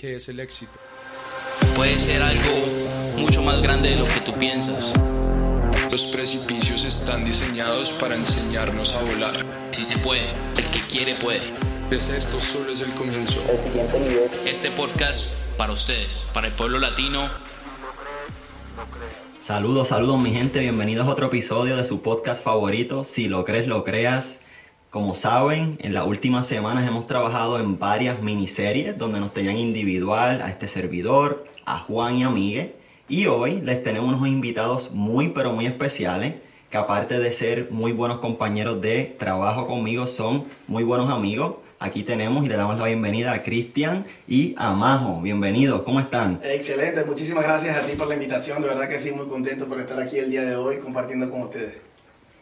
¿Qué es el éxito? Puede ser algo mucho más grande de lo que tú piensas. Los precipicios están diseñados para enseñarnos a volar. Si se puede, el que quiere puede. Pues esto solo es el comienzo. Este podcast para ustedes, para el pueblo latino. Saludos, saludos mi gente, bienvenidos a otro episodio de su podcast favorito, Si lo crees, lo creas. Como saben, en las últimas semanas hemos trabajado en varias miniseries donde nos tenían individual a este servidor, a Juan y a Miguel. Y hoy les tenemos unos invitados muy pero muy especiales que aparte de ser muy buenos compañeros de trabajo conmigo, son muy buenos amigos. Aquí tenemos y le damos la bienvenida a Cristian y a Majo. Bienvenidos, ¿cómo están? Excelente, muchísimas gracias a ti por la invitación. De verdad que sí, muy contento por estar aquí el día de hoy compartiendo con ustedes.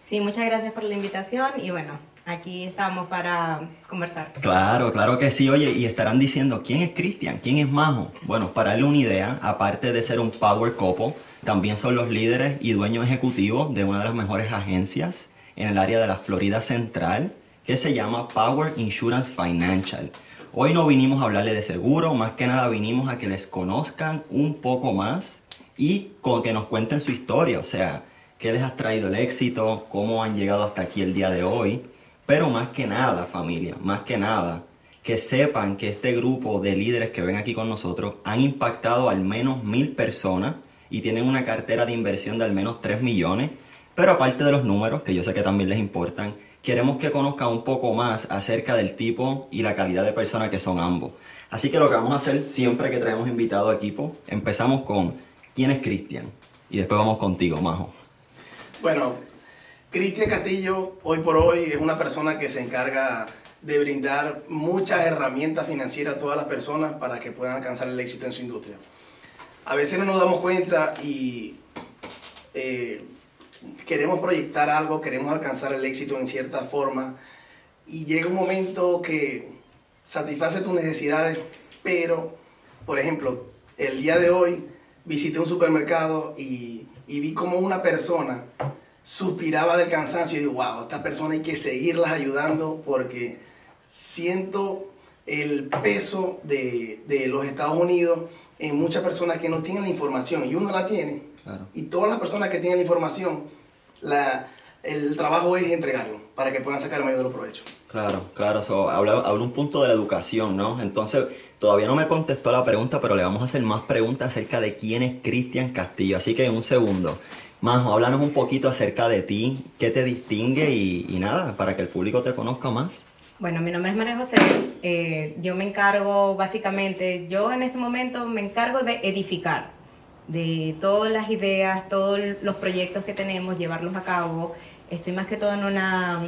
Sí, muchas gracias por la invitación y bueno, aquí estamos para conversar. Claro, claro que sí. Oye, y estarán diciendo, ¿quién es Cristian? ¿Quién es Majo? Bueno, para darle una idea, aparte de ser un power couple, también son los líderes y dueños ejecutivos de una de las mejores agencias en el área de la Florida Central, que se llama Power Insurance Financial. Hoy no vinimos a hablarle de seguro, más que nada vinimos a que les conozcan un poco más y con que nos cuenten su historia, o sea, qué les ha traído el éxito, cómo han llegado hasta aquí el día de hoy. Pero más que nada, familia, más que nada, que sepan que este grupo de líderes que ven aquí con nosotros han impactado al menos mil personas y tienen una cartera de inversión de al menos 3 millones. Pero aparte de los números, que yo sé que también les importan, queremos que conozcan un poco más acerca del tipo y la calidad de persona que son ambos. Así que lo que vamos a hacer siempre que traemos invitado a equipo, empezamos con ¿quién es Cristian? Y después vamos contigo, Majo. Bueno, Cristian Castillo hoy por hoy es una persona que se encarga de brindar muchas herramientas financieras a todas las personas para que puedan alcanzar el éxito en su industria. A veces no nos damos cuenta y eh, queremos proyectar algo, queremos alcanzar el éxito en cierta forma y llega un momento que satisface tus necesidades, pero, por ejemplo, el día de hoy visité un supermercado y, y vi como una persona suspiraba del cansancio y digo, wow, esta persona hay que seguirlas ayudando porque siento el peso de, de los Estados Unidos en muchas personas que no tienen la información y uno la tiene. Claro. Y todas las personas que tienen la información, la, el trabajo es entregarlo para que puedan sacar el mayor provechos. Claro, claro, so, habla, habla un punto de la educación, ¿no? Entonces, todavía no me contestó la pregunta, pero le vamos a hacer más preguntas acerca de quién es Cristian Castillo. Así que en un segundo, Majo, háblanos un poquito acerca de ti, qué te distingue y, y nada, para que el público te conozca más. Bueno, mi nombre es María José. eh, yo me encargo básicamente, yo en este momento me encargo de edificar, de todas las ideas, todos los proyectos que tenemos, llevarlos a cabo. Estoy más que todo en una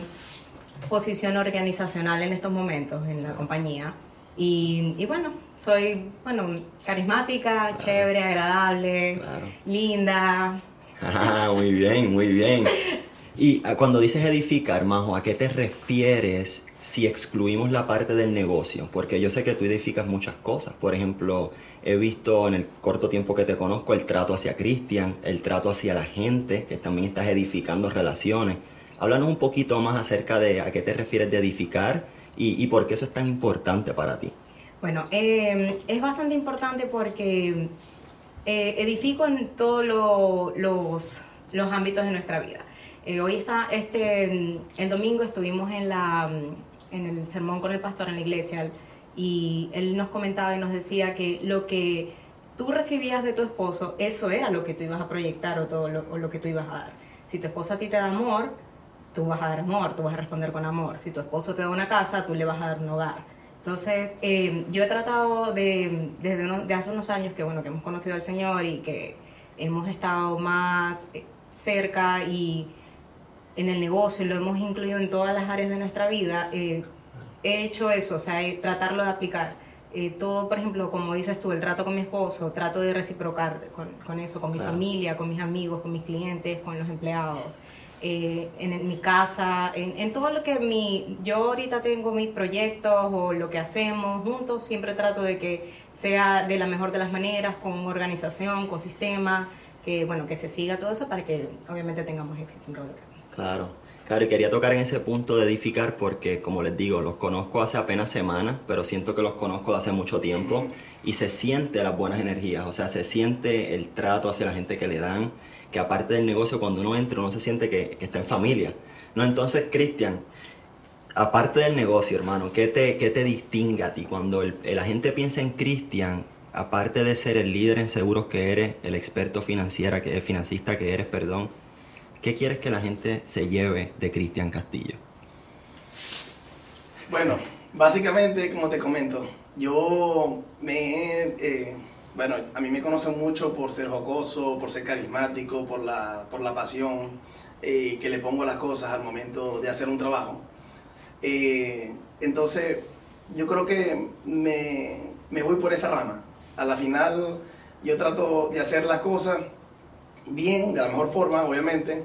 posición organizacional en estos momentos en la compañía. Y, y bueno, soy bueno, carismática, chévere, agradable, Claro. linda, Ah, muy bien, muy bien. Y ah, cuando dices edificar, Majo, ¿a qué te refieres si excluimos la parte del negocio? Porque yo sé que tú edificas muchas cosas. Por ejemplo, he visto en el corto tiempo que te conozco el trato hacia Cristian, el trato hacia la gente, que también estás edificando relaciones. Háblanos un poquito más acerca de a qué te refieres de edificar y, y por qué eso es tan importante para ti. Bueno, eh, es bastante importante porque eh, edifico en todos lo- los, los ámbitos de nuestra vida. Eh, hoy está, este, el domingo estuvimos en, la, en el sermón con el pastor en la iglesia y él nos comentaba y nos decía que lo que tú recibías de tu esposo, eso era lo que tú ibas a proyectar o, todo lo, o lo que tú ibas a dar. Si tu esposo a ti te da amor, tú vas a dar amor, tú vas a responder con amor. Si tu esposo te da una casa, tú le vas a dar un hogar. Entonces, eh, yo he tratado de, desde uno- de hace unos años que, bueno, que hemos conocido al Señor y que hemos estado más eh, cerca y en el negocio y lo hemos incluido en todas las áreas de nuestra vida, eh, he hecho eso, o sea, tratarlo de aplicar. Eh, todo, por ejemplo, como dices tú, el trato con mi esposo, trato de reciprocar con, con eso, con mi Claro. familia, con mis amigos, con mis clientes, con los empleados. Eh, en, mi casa, en, en todo lo que mi, yo ahorita tengo mis proyectos o lo que hacemos juntos, siempre trato de que sea de la mejor de las maneras, con organización, con sistema, que bueno, que se siga todo eso para que obviamente tengamos éxito en todo lo que hagamos. Claro. Claro, y quería tocar en ese punto de edificar porque, como les digo, los conozco hace apenas semanas, pero siento que los conozco hace mucho tiempo y se siente las buenas energías, o sea, se siente el trato hacia la gente que le dan, que aparte del negocio, cuando uno entra, uno se siente que, está en familia. No, entonces, Cristian, aparte del negocio, hermano, ¿qué te, qué te distingue a ti? Cuando el- la gente piensa en Cristian, aparte de ser el líder en seguros que eres, el experto financiera que, financista que eres, perdón, ¿qué quieres que la gente se lleve de Cristian Castillo? Bueno, básicamente, como te comento, yo me eh, bueno, a mí me conocen mucho por ser jocoso, por ser carismático, por la, por la pasión eh, que le pongo a las cosas al momento de hacer un trabajo. Eh, entonces, yo creo que me, me voy por esa rama. A la final, yo trato de hacer las cosas bien, de la mejor forma, obviamente,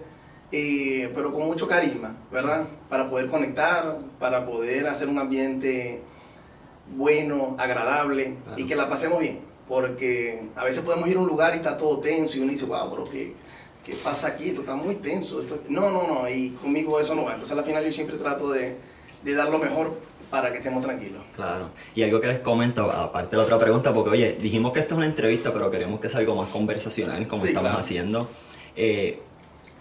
eh, pero con mucho carisma, ¿verdad? Para poder conectar, para poder hacer un ambiente bueno, agradable Claro. y que la pasemos bien. Porque a veces podemos ir a un lugar y está todo tenso y uno dice, wow, pero ¿qué, qué pasa aquí? Esto está muy tenso. Esto-". No, no, no, y conmigo eso no va. Entonces al final yo siempre trato de, de dar lo mejor para que estemos tranquilos. Claro. Y algo que les comento, aparte de la otra pregunta, porque oye, dijimos que esto es una entrevista, pero queremos que sea algo más conversacional, como Sí, estamos claro. haciendo. Eh,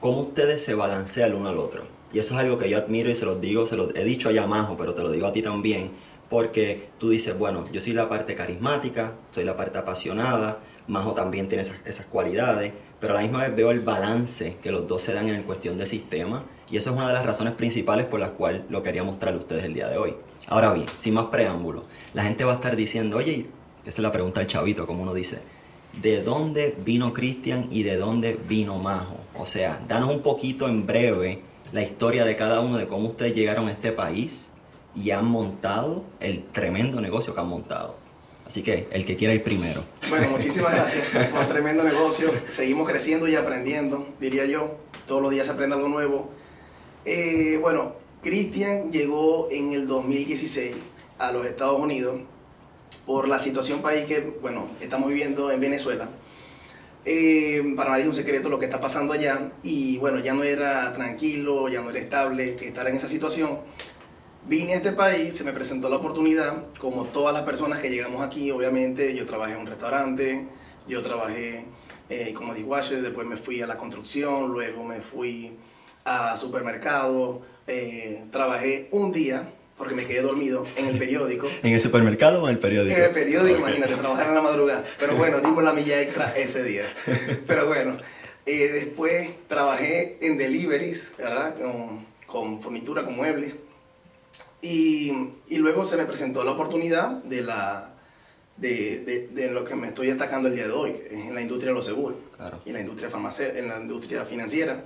¿Cómo ustedes se balancean el uno al otro? Y eso es algo que yo admiro y se los digo, se los he dicho allá Majo, pero te lo digo a ti también, porque tú dices, bueno, yo soy la parte carismática, soy la parte apasionada, Majo también tiene esas, esas cualidades, pero a la misma vez veo el balance que los dos se dan en cuestión de sistema, y eso es una de las razones principales por las cuales lo quería mostrarle a ustedes el día de hoy. Ahora bien, sin más preámbulo, la gente va a estar diciendo, oye, esa es la pregunta del chavito, como uno dice, ¿de dónde vino Cristian y de dónde vino Majo? O sea, danos un poquito en breve la historia de cada uno de cómo ustedes llegaron a este país y han montado el tremendo negocio que han montado. Así que el que quiera ir primero. Bueno, muchísimas gracias por un tremendo negocio. Seguimos creciendo y aprendiendo, diría yo. Todos los días se aprende algo nuevo. Eh, bueno, Cristian llegó en el 2016 a los Estados Unidos por la situación país que, bueno, estamos viviendo en Venezuela. Eh, para nadie es un secreto lo que está pasando allá y bueno, ya no era tranquilo, ya no era estable estar en esa situación. Vine a este país, se me presentó la oportunidad, como todas las personas que llegamos aquí, obviamente, yo trabajé en un restaurante, yo trabajé eh, como dishwasher, después me fui a la construcción, luego me fui a supermercado, eh, trabajé un día, porque me quedé dormido, en el periódico. ¿En el supermercado o en el periódico? En el periódico, imagínate, trabajar en la madrugada. Pero bueno, dimos la milla extra ese día. Pero bueno, eh, después trabajé en deliveries, ¿verdad? Con, con fornitura, con muebles. Y, y luego se me presentó la oportunidad de, la, de, de, de lo que me estoy destacando el día de hoy, que es en la industria de los seguros, Claro. y en la industria, en la industria financiera.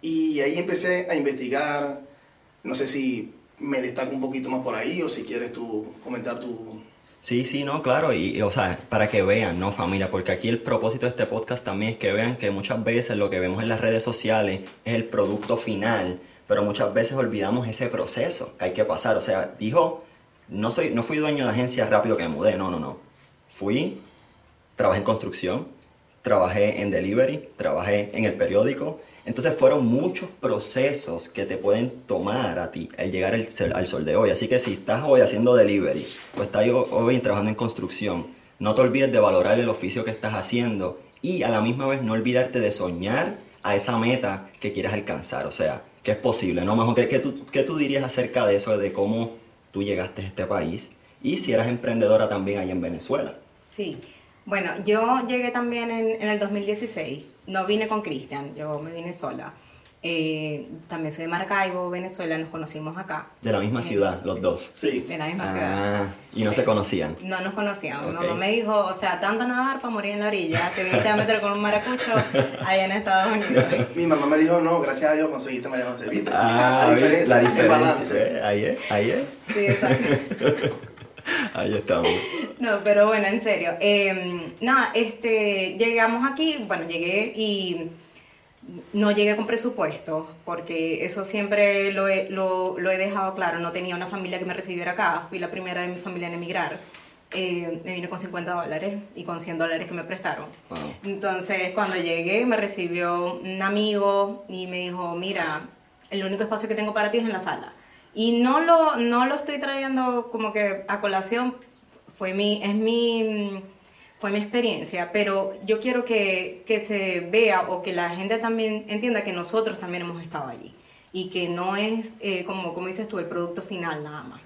Y ahí empecé a investigar, no sé si me destaco un poquito más por ahí o si quieres tú comentar tu... Sí, sí, no, claro, y, y, o sea, para que vean, ¿no, familia? Porque aquí el propósito de este podcast también es que vean que muchas veces lo que vemos en las redes sociales es el producto final, pero muchas veces olvidamos ese proceso que hay que pasar. O sea, dijo, no, soy, no fui dueño de agencia rápido que me mudé, no, no, no. Fui, trabajé en construcción, trabajé en delivery, trabajé en el periódico. Entonces fueron muchos procesos que te pueden tomar a ti el llegar sol- al sol de hoy. Así que si estás hoy haciendo delivery o estás ho- hoy trabajando en construcción, no te olvides de valorar el oficio que estás haciendo y a la misma vez no olvidarte de soñar a esa meta que quieres alcanzar. O sea, que es posible, ¿no? Majo, ¿qué, qué tú, qué tú dirías acerca de eso, de cómo tú llegaste a este país? Y si eras emprendedora también ahí en Venezuela. Sí, bueno, yo llegué también en, en el 2016, no vine con Cristian, yo me vine sola. Eh, también soy de Maracaibo, Venezuela, nos conocimos acá. De la misma Eh, ciudad, los dos. Sí. De la misma ciudad. Ah, y no Sí. se conocían. No nos conocíamos. Mi Ok. mamá me dijo, o sea, tanto nadar para morir en la orilla, te viniste a meter con un maracucho allá en Estados Unidos. Mi mamá me dijo, no, gracias a Dios conseguiste Mariano José. ¿viste? Ah, la diferencia, la diferencia. balance. Ahí es, ahí es. Sí, exacto. Ahí estamos. No, pero bueno, en serio. Eh, nada, este, llegamos aquí, bueno, llegué y no llegué con presupuesto, porque eso siempre lo he, lo, lo he dejado claro. No tenía una familia que me recibiera acá, fui la primera de mi familia en emigrar. Eh, me vine con 50 dólares y con 100 dólares que me prestaron. Wow. Entonces, cuando llegué, me recibió un amigo y me dijo, mira, el único espacio que tengo para ti es en la sala. Y no lo, no lo estoy trayendo como que a colación, fue mi, es mi, fue mi experiencia, pero yo quiero que, que se vea o que la gente también entienda que nosotros también hemos estado allí y que no es, eh, como, como dices tú, el producto final nada más.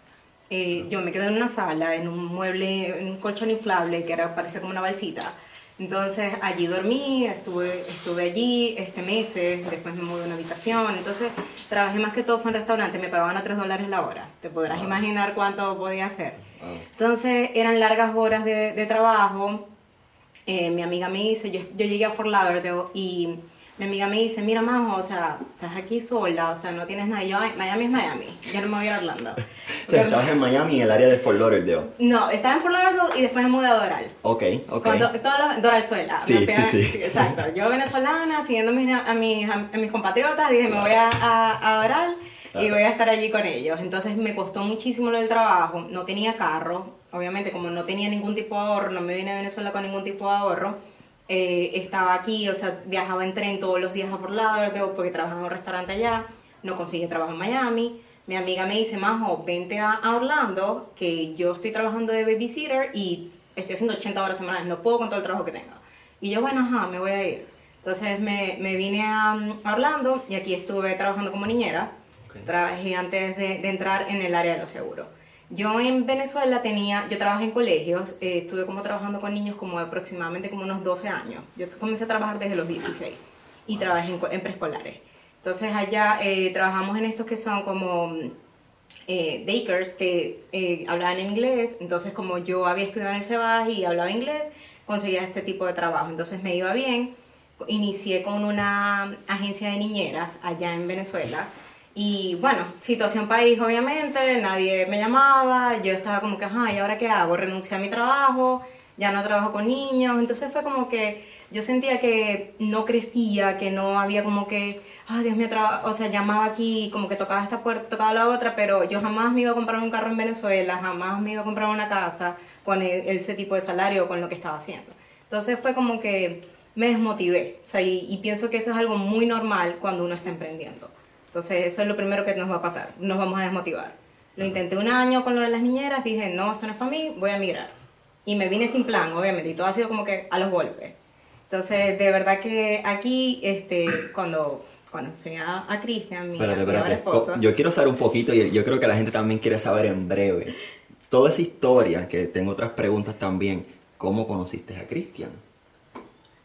Eh, yo me quedé en una sala, en un mueble, en un colchón inflable que era, parece como una balsita. Entonces allí dormí, estuve, estuve allí este meses, después me mudé a una habitación. Entonces trabajé más que todo fue en restaurante, me pagaban a 3 dólares la hora. Te podrás imaginar cuánto podía hacer. Entonces eran largas horas de, de trabajo. Eh, mi amiga me dice, yo, yo llegué a Fort Lauderdale y mi amiga me dice, mira Majo, o sea, estás aquí sola, o sea, no tienes nada. Y yo, Miami es Miami, yo no me voy a Orlando. O sea, estabas en Miami, en el área de Fort Lauderdale. No, estaba en Fort Lauderdale y después me mudé a Doral. Ok, ok. Cuando, los, Doralzuela. Sí, Me fui a- sí, sí. Exacto. Yo venezolana, siguiendo a mis, a mis, a mis compatriotas, dije, me voy a, a, a Y voy a estar allí con ellos. Entonces me costó muchísimo lo del trabajo. No tenía carro. Obviamente, como no tenía ningún tipo de ahorro, no me vine a Venezuela con ningún tipo de ahorro. eh, estaba aquí, o sea, viajaba en tren todos los días a por Lauderdale porque trabajaba en un restaurante allá. No conseguí trabajo en Miami. Mi amiga me dice, Majo, vente a, a Orlando, que yo estoy trabajando de babysitter y estoy haciendo 80 horas semanales, no puedo con todo el trabajo que tengo. Y yo, bueno, ajá, me voy a ir. Entonces me, me vine a, a Orlando y aquí estuve trabajando como niñera. Ok. Trabajé antes de, de entrar en el área de los seguros. Yo en Venezuela tenía, yo trabajé en colegios, eh, estuve como trabajando con niños como de aproximadamente como unos 12 años. Yo comencé a trabajar desde los 16 y trabajé en, en preescolares. Entonces allá eh, trabajamos en estos que son como eh, daycares que eh, hablaban inglés, entonces como yo había estudiado en el Cebas y hablaba inglés, conseguía este tipo de trabajo, entonces me iba bien. Inicié con una agencia de niñeras allá en Venezuela y bueno, situación país obviamente, nadie me llamaba, yo estaba como que, ajá, ¿y ahora qué hago? Renuncié a mi trabajo, ya no trabajo con niños, entonces fue como que yo sentía que no crecía, que no había como que, ay Dios mío, traba-", o sea, llamaba aquí, como que tocaba esta puerta, tocaba la otra, pero yo jamás me iba a comprar un carro en Venezuela, jamás me iba a comprar una casa con e- ese tipo de salario o con lo que estaba haciendo. Entonces fue como que me desmotivé, o sea, y, y pienso que eso es algo muy normal cuando uno está emprendiendo. Entonces eso es lo primero que nos va a pasar, nos vamos a desmotivar. Lo intenté un año con lo de las niñeras, dije, no, esto no es para mí, voy a migrar. Y me vine sin plan, obviamente, y todo ha sido como que a los golpes. Entonces, de verdad que aquí, este, cuando conocí a, a Cristian, mi, Espérate, espérate. esposo, Yo quiero saber un poquito y yo creo que la gente también quiere saber en breve. Toda esa historia, que tengo otras preguntas también. ¿Cómo conociste a Cristian?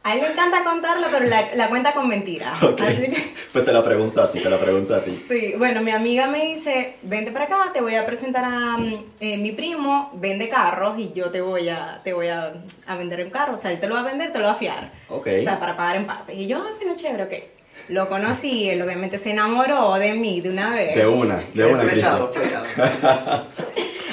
A él le encanta contarlo, pero la, la cuenta con mentiras. Ok. Así que, Pues te la pregunto a ti, te la pregunto a ti. sí, bueno, mi amiga me dice, vente para acá, te voy a presentar a mm, eh, mi primo, vende carros y yo te voy a, te voy a, a vender un carro. O sea, él te lo va a vender, te lo va a fiar. Ok. O sea, para pagar en partes. Y yo, ay, bueno, chévere, ok. Lo conocí, él obviamente se enamoró de mí de una vez. De una, de una, flechado, flechado.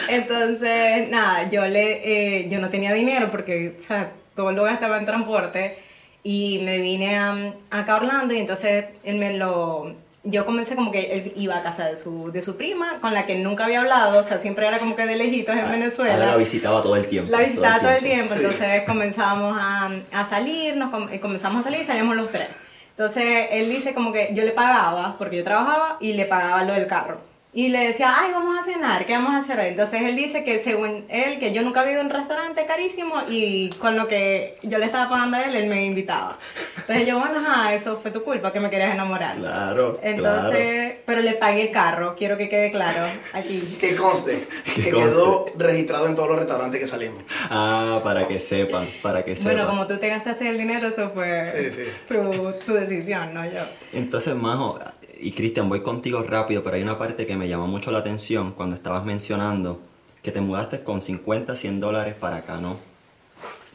Entonces, nada, yo le, eh, yo no tenía dinero porque, o sea, todo lo gastaba en transporte y me vine a, acá a Orlando y entonces él me lo, yo comencé como que él iba a casa de su, de su prima con la que nunca había hablado, o sea, siempre era como que de lejitos en Ah, Venezuela. la visitaba todo el tiempo. La visitaba todo el tiempo, Sí. entonces comenzamos a, a salir, nos com- eh, comenzamos a salir, salíamos los tres. Entonces él dice como que yo le pagaba, porque yo trabajaba, y le pagaba lo del carro. Y le decía, ay, vamos a cenar, ¿qué vamos a hacer hoy? Entonces él dice que según él, que yo nunca había ido a un restaurante carísimo y con lo que yo le estaba pagando a él, él me invitaba. Entonces yo, bueno, ajá, eso fue tu culpa, que me querías enamorar. Claro, Entonces, pero le pagué el carro, quiero que quede claro aquí. Que conste, Que que, conste. quedó registrado en todos los restaurantes que salimos. Ah, para que sepan, para que sepan. Bueno, como tú te gastaste el dinero, eso fue Sí, sí. Tu, tu decisión, no yo. Entonces, Majo, y Cristian, voy contigo rápido, pero hay una parte que me llamó mucho la atención cuando estabas mencionando que te mudaste con 50, 100 dólares para acá, ¿no?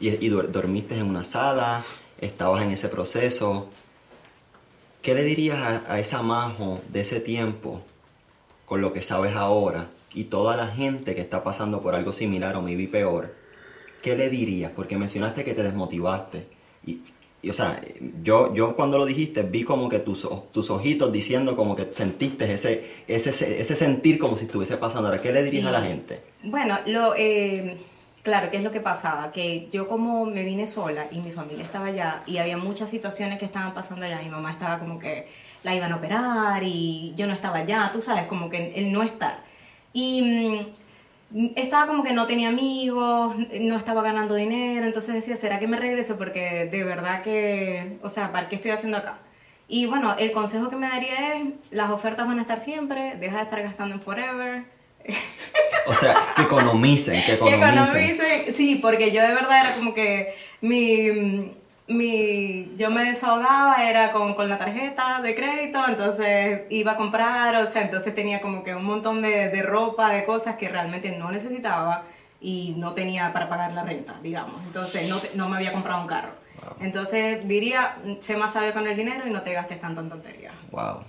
Y, y dormiste en una sala, estabas en ese proceso. ¿Qué le dirías a, esa Majo de ese tiempo con lo que sabes ahora y toda la gente que está pasando por algo similar o maybe peor? ¿Qué le dirías? Porque mencionaste que te desmotivaste. Y, o sea, yo, yo cuando lo dijiste vi como que tus, tus ojitos diciendo como que sentiste ese, ese, ese sentir como si estuviese pasando. Ahora, ¿qué le dirías Sí. a la gente? Bueno, lo, eh, claro, ¿qué es lo que pasaba? Que yo como me vine sola y mi familia estaba allá y había muchas situaciones que estaban pasando allá. Mi mamá estaba como que la iban a operar y yo no estaba allá, tú sabes, como que el no estar. Y mm, estaba como que no tenía amigos, no estaba ganando dinero, entonces decía, ¿será que me regreso? Porque de verdad que, o sea, ¿para qué estoy haciendo acá? Y bueno, el consejo que me daría es, las ofertas van a estar siempre, deja de estar gastando en Forever. O sea, que economicen, que Que economicen. economicen. Sí, porque yo de verdad era como que mi, mi yo me desahogaba, era con, con la tarjeta de crédito, entonces iba a comprar, o sea, entonces tenía como que un montón de, de ropa, de cosas que realmente no necesitaba y no tenía para pagar la renta, digamos. Entonces no, te- no me había comprado un carro. Entonces diría, sé más sabio con el dinero y no te gastes tanto en tonterías. Wow.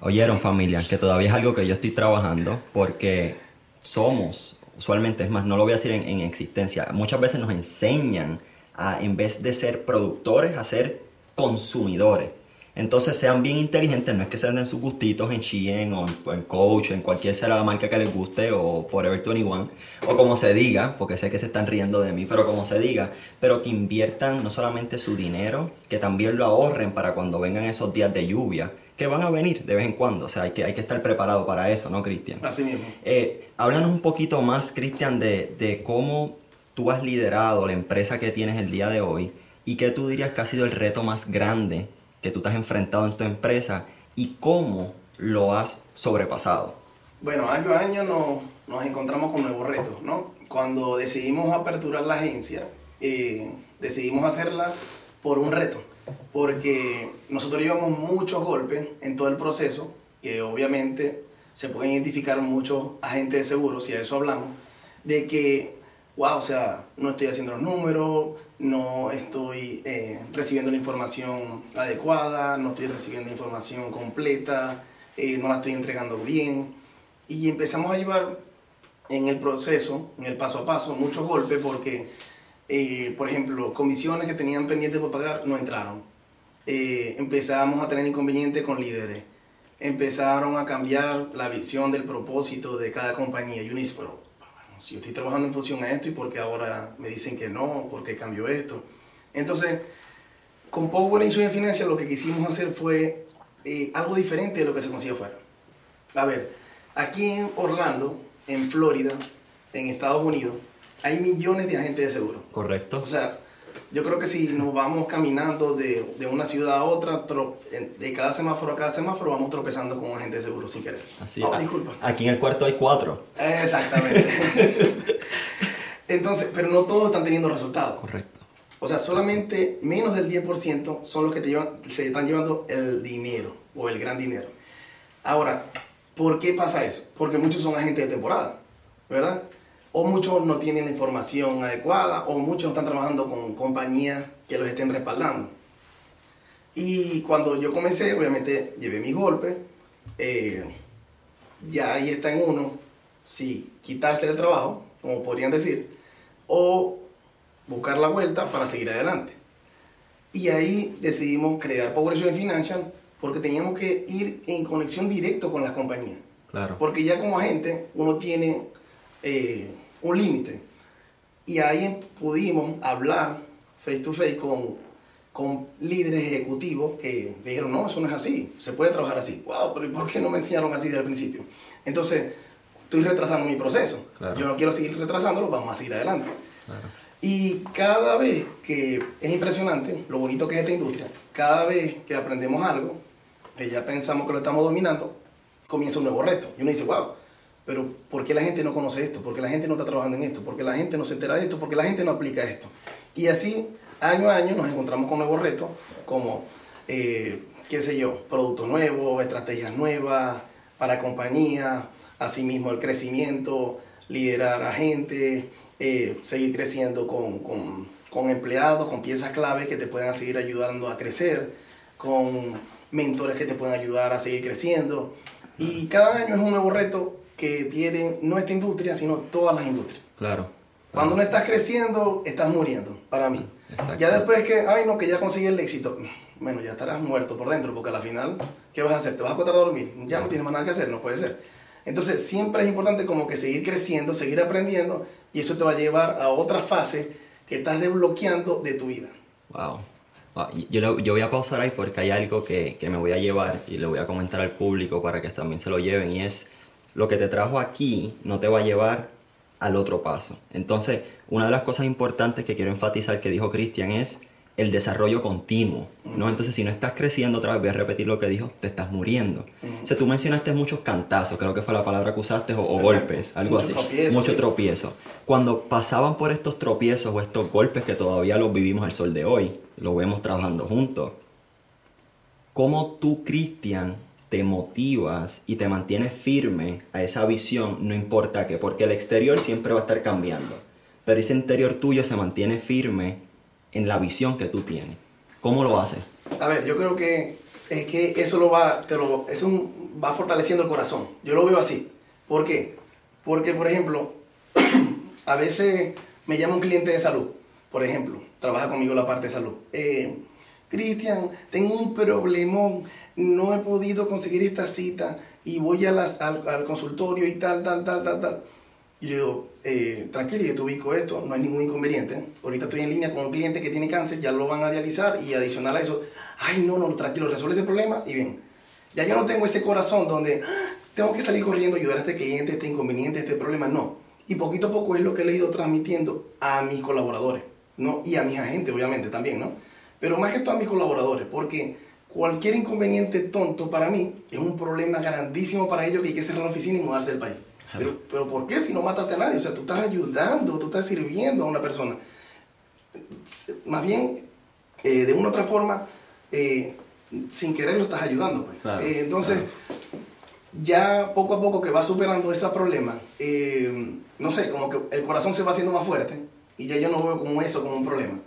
Oyeron familia, que todavía es algo que yo estoy trabajando porque somos, usualmente, es más, no lo voy a decir en, en existencia, muchas veces nos enseñan a, en vez de ser productores, a ser consumidores. Entonces sean bien inteligentes, no es que se den sus gustitos en Shein o en, en Coach, en cualquier sea la marca que les guste, o Forever 21, o como se diga, porque sé que se están riendo de mí, pero como se diga, pero que inviertan no solamente su dinero, que también lo ahorren para cuando vengan esos días de lluvia, que van a venir de vez en cuando, o sea, hay que, hay que estar preparado para eso, ¿no, Cristian? Así mismo. Eh, háblanos un poquito más, Cristian, de, de cómo tú has liderado la empresa que tienes el día de hoy y qué tú dirías que ha sido el reto más grande que tú te has enfrentado en tu empresa y cómo lo has sobrepasado. Bueno, año a año nos, nos encontramos con nuevos retos, ¿no? Cuando decidimos aperturar la agencia, eh, decidimos hacerla por un reto, porque nosotros llevamos muchos golpes en todo el proceso, que obviamente se pueden identificar muchos agentes de seguros, y a eso hablamos, de que, wow, o sea, no estoy haciendo los números, no estoy eh, recibiendo la información adecuada, no estoy recibiendo información completa, eh, no la estoy entregando bien. Y empezamos a llevar en el proceso, en el paso a paso, muchos golpes porque, eh, por ejemplo, comisiones que tenían pendientes por pagar no entraron. Eh, empezamos a tener inconvenientes con líderes. Empezaron a cambiar la visión del propósito de cada compañía. Y si yo estoy trabajando en función a esto y porque ahora me dicen que no, porque cambió esto. Entonces, con Power Insurance Financial lo que quisimos hacer fue eh, algo diferente de lo que se conocía afuera. A ver, aquí en Orlando, en Florida, en Estados Unidos, hay millones de agentes de seguro. ¿Correcto? O sea, yo creo que si nos vamos caminando de, de una ciudad a otra, tro- de cada semáforo a cada semáforo, vamos tropezando con un agente de seguro sin querer. Así Oh, disculpa. Aquí en el cuarto hay cuatro. Exactamente. Entonces, pero no todos están teniendo resultados. Correcto. O sea, solamente menos del 10% son los que te llevan, se están llevando el dinero o el gran dinero. Ahora, ¿por qué pasa eso? Porque muchos son agentes de temporada, ¿verdad? O muchos no tienen la información adecuada, o muchos no están trabajando con compañías que los estén respaldando. Y cuando yo comencé, obviamente llevé mis golpes, eh, ya ahí está en uno, si quitarse del trabajo, como podrían decir, o buscar la vuelta para seguir adelante. Y ahí decidimos crear Power Financial porque teníamos que ir en conexión directo con las compañías. Claro. Porque ya como agente uno tiene eh, un límite. Y ahí pudimos hablar face to face con, con líderes ejecutivos que dijeron, no, eso no es así, se puede trabajar así. Wow, pero ¿y por qué no me enseñaron así desde el principio? Entonces, estoy retrasando mi proceso. Claro. Yo no quiero seguir retrasándolo, vamos a seguir adelante. Claro. Y cada vez que es impresionante lo bonito que es esta industria, cada vez que aprendemos algo, que ya pensamos que lo estamos dominando, comienza un nuevo reto. Y uno dice, wow, pero ¿por qué la gente no conoce esto? ¿Por qué la gente no está trabajando en esto? ¿Por qué la gente no se entera de esto? ¿Por qué la gente no aplica esto? Y así, año a año, nos encontramos con nuevos retos, como, eh, qué sé yo, productos nuevos, estrategias nuevas para compañías, asimismo el crecimiento, liderar a gente, eh, seguir creciendo con, con, con empleados, con piezas clave que te puedan seguir ayudando a crecer, con mentores que te puedan ayudar a seguir creciendo. Y cada año es un nuevo reto que tiene no esta industria, sino todas las industrias. Claro. Cuando no estás creciendo, estás muriendo, para mí. Exacto. Ya después que, ay, no, que ya conseguí el éxito, bueno, ya estarás muerto por dentro, porque a la final, ¿qué vas a hacer? ¿Te vas a acostar a dormir? Ya no tienes más nada que hacer, no puede ser. Entonces, siempre es importante como que seguir creciendo, seguir aprendiendo, y eso te va a llevar a otra fase que estás desbloqueando de tu vida. Wow. Ah, Yo, lo- yo voy a pausar ahí porque hay algo que, que me voy a llevar y le voy a comentar al público para que también se lo lleven y es lo que te trajo aquí no te va a llevar al otro paso. Entonces, una de las cosas importantes que quiero enfatizar que dijo Cristian es el desarrollo continuo, ¿no? Entonces, si no estás creciendo, otra vez voy a repetir lo que dijo, te estás muriendo. O sea, tú mencionaste muchos cantazos, creo que fue la palabra que usaste, o, o golpes, algo así. tropiezos, Mucho sí. tropiezo. Cuando pasaban por estos tropiezos o estos golpes que todavía los vivimos al sol de hoy, lo vemos trabajando juntos, ¿cómo tú, Cristian, te motivas y te mantienes firme a esa visión, no importa qué? Porque el exterior siempre va a estar cambiando, pero ese interior tuyo se mantiene firme en la visión que tú tienes. ¿Cómo lo haces? A ver, yo creo que es que eso lo va, te lo, es un, va fortaleciendo el corazón. Yo lo veo así. ¿Por qué? Porque, por ejemplo, a veces me llama un cliente de salud, por ejemplo, trabaja conmigo la parte de salud. Eh, Cristian, tengo un problemón, no he podido conseguir esta cita y voy a las- al, al consultorio y tal, tal, tal, tal, tal. Y le digo, eh, tranquilo, yo te ubico esto, no hay ningún inconveniente. Ahorita estoy en línea con un cliente que tiene cáncer, ya lo van a dializar y adicional a eso, ay, no, no, tranquilo, resuelve ese problema y bien. Ya yo no tengo ese corazón donde "Ah, tengo que salir corriendo a ayudar a este cliente, este inconveniente, este problema, no. Y poquito a poco es lo que le he ido transmitiendo a mis colaboradores, ¿no? Y a mis agentes, obviamente, también, ¿no? Pero más que todo a mis colaboradores, porque cualquier inconveniente tonto para mí es un problema grandísimo para ellos que hay que cerrar la oficina y mudarse del país. Pero, pero ¿por qué si no mataste a nadie? O sea, tú estás ayudando, tú estás sirviendo a una persona. Más bien, eh, de una u otra forma, eh, sin querer lo estás ayudando. pues. Claro, Eh, entonces, ya poco a poco que va superando ese problema, no sé, como que el corazón se va haciendo más fuerte y ya yo no veo como eso como un problema.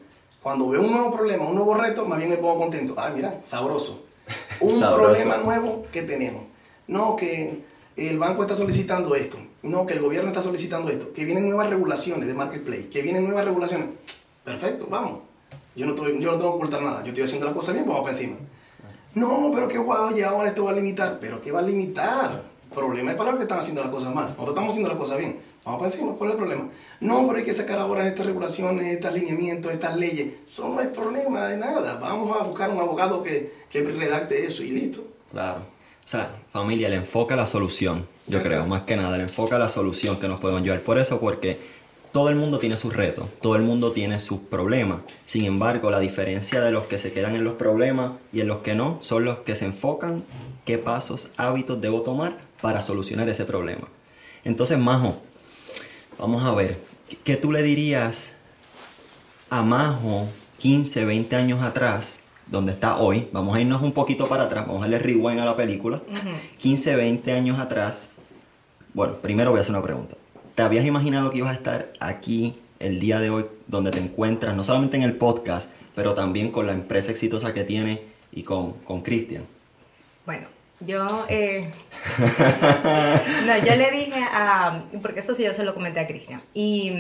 Cuando veo un nuevo problema, un nuevo reto, más bien me pongo contento. Ah, mira, sabroso. Un Sabroso. problema nuevo que tenemos. No que el banco está solicitando esto. No que el gobierno está solicitando esto. Que vienen nuevas regulaciones de marketplace. Que vienen nuevas regulaciones. Perfecto, vamos. Yo no, estoy, yo no tengo que ocultar nada. Yo estoy haciendo las cosas bien, vamos para encima. No, pero qué guau, y ahora esto va a limitar. ¿Pero qué va a limitar? El problema es para los que están haciendo las cosas mal. Nosotros estamos haciendo las cosas bien. Vamos para encima, ¿cuál es el problema? No, pero hay que sacar ahora estas regulaciones, estos lineamientos, estas leyes. Eso no es problema de nada. Vamos a buscar un abogado que, que redacte eso y listo. Claro. O sea, familia, le enfoca la solución, yo creo, más que nada, le enfoca la solución que nos podemos llevar. Por eso, porque todo el mundo tiene sus retos, todo el mundo tiene sus problemas. Sin embargo, la diferencia de los que se quedan en los problemas y en los que no, son los que se enfocan qué pasos, hábitos debo tomar para solucionar ese problema. Entonces, Majo, vamos a ver, ¿qué tú le dirías a Majo 15, 20 años atrás, donde está hoy, vamos a irnos un poquito para atrás, vamos a darle rewind a la película, 15, 20 años atrás, bueno, primero voy a hacer una pregunta. ¿Te habías imaginado que ibas a estar aquí el día de hoy, donde te encuentras, no solamente en el podcast, pero también con la empresa exitosa que tienes y con, con Cristian? Bueno, yo, eh, no, yo le dije a, porque eso sí yo se lo comenté a Cristian, y,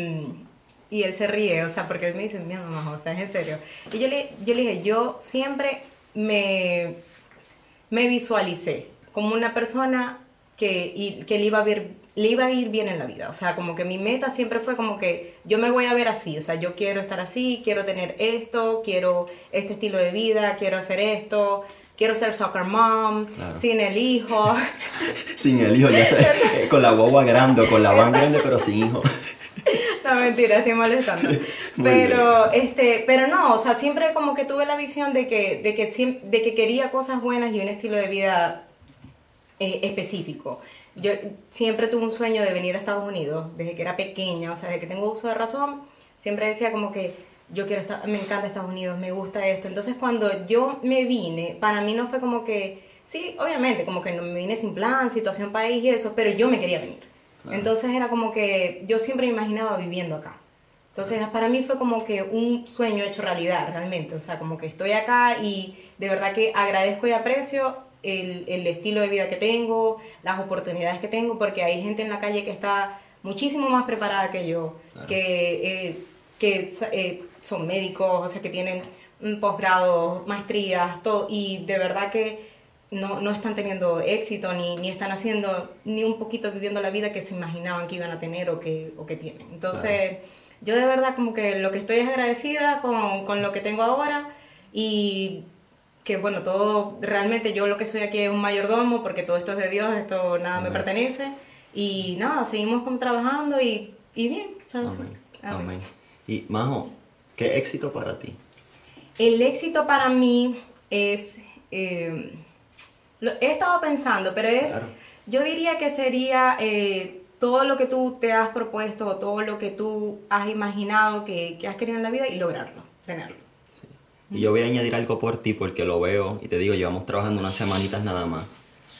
y él se ríe, o sea, porque él me dice, mira mamá, o sea, es en serio. Y yo le, yo le dije, yo siempre me, me visualicé como una persona que, y- que le, iba a ver, le iba a ir bien en la vida, o sea, como que mi meta siempre fue como que yo me voy a ver así, o sea, yo quiero estar así, quiero tener esto, quiero este estilo de vida, quiero hacer esto. Quiero ser soccer mom, Claro. sin el hijo. Sin el hijo, ya sé, con la guagua grande, con la van grande, pero sin hijo. No, mentira, estoy molestando. Pero, este, pero no, o sea, siempre como que tuve la visión de que, de que, de que quería cosas buenas y un estilo de vida eh, específico. Yo siempre tuve un sueño de venir a Estados Unidos desde que era pequeña, o sea, desde que tengo uso de razón, siempre decía como que yo quiero estar, me encanta Estados Unidos, me gusta esto. Entonces cuando yo me vine, para mí no fue como que, sí, obviamente, como que no me vine sin plan, situación país y eso, pero yo me quería venir. Claro. Entonces era como que yo siempre me imaginaba viviendo acá. Entonces para mí fue como que un sueño hecho realidad realmente. O sea, como que estoy acá y de verdad que agradezco y aprecio el, el estilo de vida que tengo, las oportunidades que tengo, porque hay gente en la calle que está muchísimo más preparada que yo, Claro. que, eh, que eh, son médicos, o sea, que tienen un posgrado, maestrías, todo, y de verdad que no, no están teniendo éxito ni, ni están haciendo ni un poquito viviendo la vida que se imaginaban que iban a tener o que, o que tienen. Entonces, yo de verdad como que lo que estoy es agradecida con, con lo que tengo ahora y que bueno, todo, realmente yo lo que soy aquí es un mayordomo porque todo esto es de Dios, esto nada me Amén. pertenece y nada, seguimos trabajando y, y bien. Amén. Amén. Amén. Y Majo, ¿qué éxito para ti? El éxito para mí es, eh, lo- he estado pensando, pero es, Claro. yo diría que sería eh, todo lo que tú te has propuesto o todo lo que tú has imaginado que, que has querido en la vida y lograrlo, tenerlo. Y yo voy a añadir algo por ti porque lo veo y te digo, llevamos trabajando unas semanitas nada más.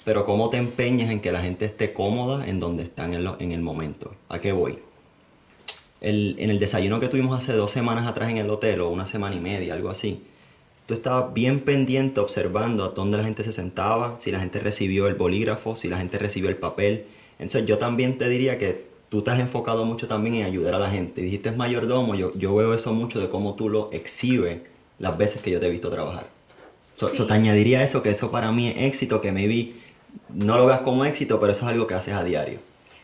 Pero cómo te empeñas en que la gente esté cómoda en donde están en, lo- en el momento. ¿A qué voy? El- en el desayuno que tuvimos hace dos semanas atrás en el hotel, o una semana y media, algo así, tú estabas bien pendiente observando a dónde la gente se sentaba, si la gente recibió el bolígrafo, si la gente recibió el papel. Entonces yo también te diría que tú te has enfocado mucho también en ayudar a la gente. Dijiste es mayordomo, yo, yo veo eso mucho de cómo tú lo exhibes las veces que yo te he visto trabajar. So, Sí. so te añadiría eso, que eso para mí es éxito, que maybe no lo veas como éxito, pero eso es algo que haces a diario.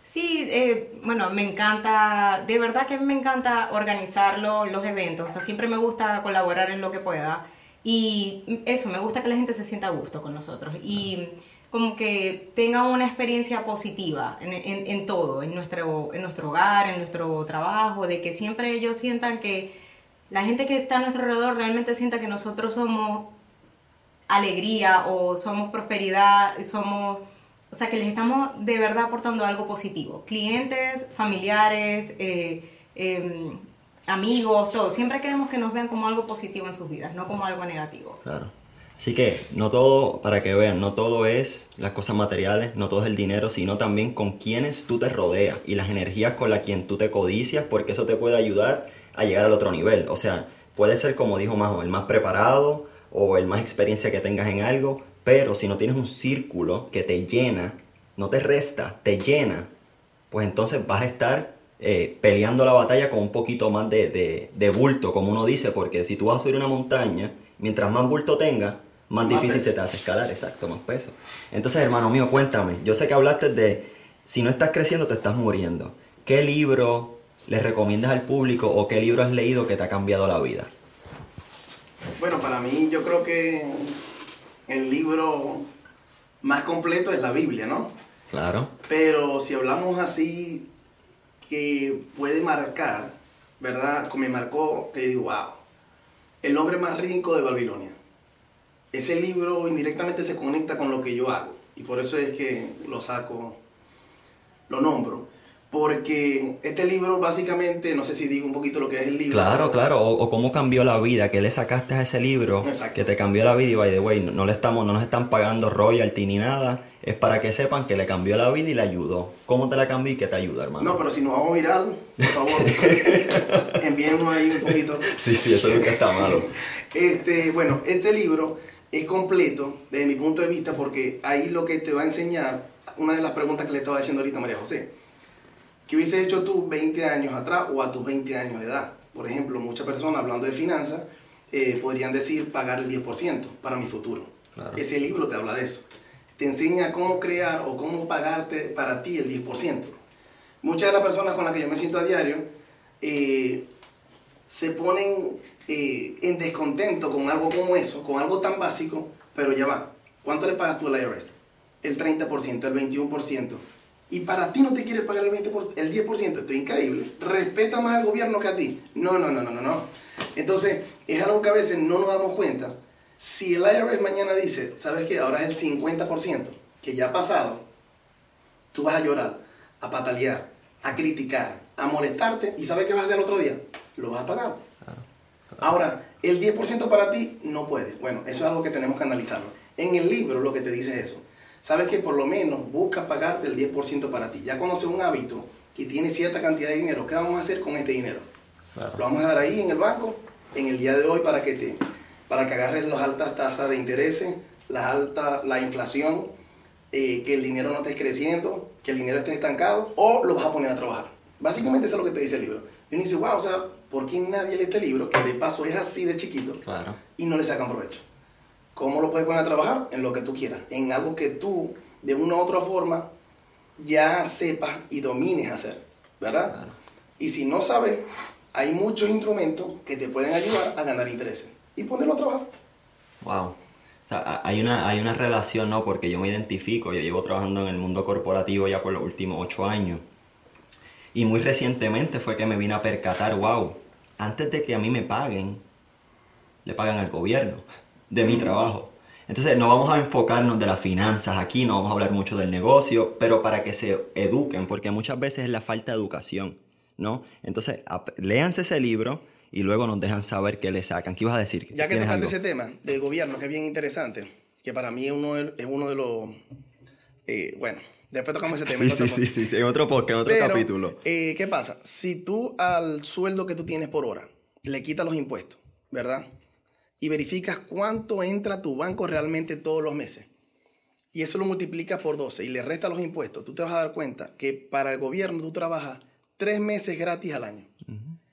Sí, eh, bueno, me encanta, de verdad que me encanta organizarlo, los eventos, o sea, siempre me gusta colaborar en lo que pueda. Y eso, me gusta que la gente se sienta a gusto con nosotros y como que tenga una experiencia positiva en, en- en todo, en nuestro, en nuestro hogar, en nuestro trabajo, de que siempre ellos sientan que la gente que está a nuestro alrededor realmente sienta que nosotros somos alegría o somos prosperidad, somos, o sea, que les estamos de verdad aportando algo positivo. Clientes, familiares, eh, eh, amigos, todos. Siempre queremos que nos vean como algo positivo en sus vidas, no como algo negativo. Claro. Así que no todo, para que vean, no todo es las cosas materiales, no todo es el dinero, sino también con quienes tú te rodeas y las energías con las quien tú te codicias, porque eso te puede ayudar a llegar al otro nivel. O sea, puede ser como dijo Majo, el más preparado o el más experiencia que tengas en algo, pero si no tienes un círculo que te llena, no te resta, te llena, pues entonces vas a estar eh, peleando la batalla con un poquito más de, de- de bulto, como uno dice, porque si tú vas a subir una montaña, mientras más bulto tengas, más, Más difícil peso. se te hace escalar, exacto, más peso. Entonces, hermano mío, cuéntame, yo sé que hablaste de, si no estás creciendo, te estás muriendo. ¿Qué libro le recomiendas al público o qué libro has leído que te ha cambiado la vida? Bueno, para mí yo creo que el libro más completo es la Biblia, ¿no? Claro, Pero si hablamos así, que puede marcar, ¿verdad? Como me marcó, que yo digo, wow, el hombre más rico de Babilonia. Ese libro indirectamente se conecta con lo que yo hago. Y por eso es que lo saco, lo nombro. Porque este libro básicamente, no sé si digo un poquito lo que es el libro. claro, pero- claro. O, o cómo cambió la vida, que le sacaste a ese libro Exacto. que te cambió la vida y by the way, no, no le estamos, no nos están pagando royalty ni nada. Es para que sepan que le cambió la vida y le ayudó. ¿Cómo te la cambió y qué te ayuda, hermano? No, pero si nos vamos viral, por favor, envíennos ahí un poquito. Sí, sí, eso nunca está malo. Este, bueno, este libro es completo desde mi punto de vista porque ahí lo que te va a enseñar, una de las preguntas que le estaba diciendo ahorita a María José, ¿qué hubiese hecho tú 20 años atrás o a tus 20 años de edad? Por ejemplo, muchas personas hablando de finanzas eh, podrían decir pagar el 10% para mi futuro. Claro. Ese libro te habla de eso. Te enseña cómo crear o cómo pagarte para ti el 10%. Muchas de las personas con las que yo me siento a diario eh, se ponen eh, en descontento con algo como eso, con algo tan básico, pero ya va. ¿Cuánto le pagas tú al IRS? El 30%, el 21%. Y para ti no te quieres pagar el, 20%, el 10%, esto es increíble. Respeta más al gobierno que a ti. No, no, no, no, no, no. Entonces, es algo que a veces no nos damos cuenta. Si el IRS mañana dice, ¿sabes qué? Ahora es el 50%, que ya ha pasado, tú vas a llorar, a patalear, a criticar, a molestarte, y ¿sabes qué vas a hacer el otro día? Lo vas a pagar. Ahora, el 10% para ti no puede. Bueno, eso es algo que tenemos que analizarlo. En el libro lo que te dice es eso. Sabes que por lo menos busca pagarte el 10% para ti. Ya conoces un hábito y tienes cierta cantidad de dinero. ¿Qué vamos a hacer con este dinero? Claro. Lo vamos a dar ahí en el banco en el día de hoy para que te para que agarres las altas tasas de interés, la alta la inflación, eh, que el dinero no esté creciendo, que el dinero esté estancado o lo vas a poner a trabajar. Básicamente eso es lo que te dice el libro. Y uno dice, wow, o sea, ¿por qué nadie lee este libro que de paso es así de chiquito Claro. y no le sacan provecho? ¿Cómo lo puedes poner a trabajar? En lo que tú quieras, en algo que tú de una u otra forma ya sepas y domines hacer, ¿verdad? Claro. Y si no sabes hay muchos instrumentos que te pueden ayudar a ganar intereses y ponerlo a trabajar. Wow. O sea, hay una, hay una relación, ¿no? Porque yo me identifico, yo llevo trabajando en el mundo corporativo ya por los últimos ocho años. Y muy recientemente fue que me vine a percatar, wow, antes de que a mí me paguen, le pagan al gobierno de mi trabajo. Entonces no vamos a enfocarnos de las finanzas aquí, no vamos a hablar mucho del negocio, pero para que se eduquen, porque muchas veces es la falta de educación, ¿no? Entonces léanse ese libro y luego nos dejan saber qué le sacan. ¿Qué ibas a decir? Ya que tocaste ese tema del gobierno, que es bien interesante, que para mí es uno de, es uno de los... Eh, bueno, después tocamos ese tema. Sí, sí, sí, sí, en otro podcast, en otro capítulo. Eh, ¿Qué pasa? Si tú al sueldo que tú tienes por hora le quitas los impuestos, ¿verdad? Y verificas cuánto entra a tu banco realmente todos los meses. Y eso lo multiplicas por 12 y le resta los impuestos. Tú te vas a dar cuenta que para el gobierno tú trabajas tres meses gratis al año.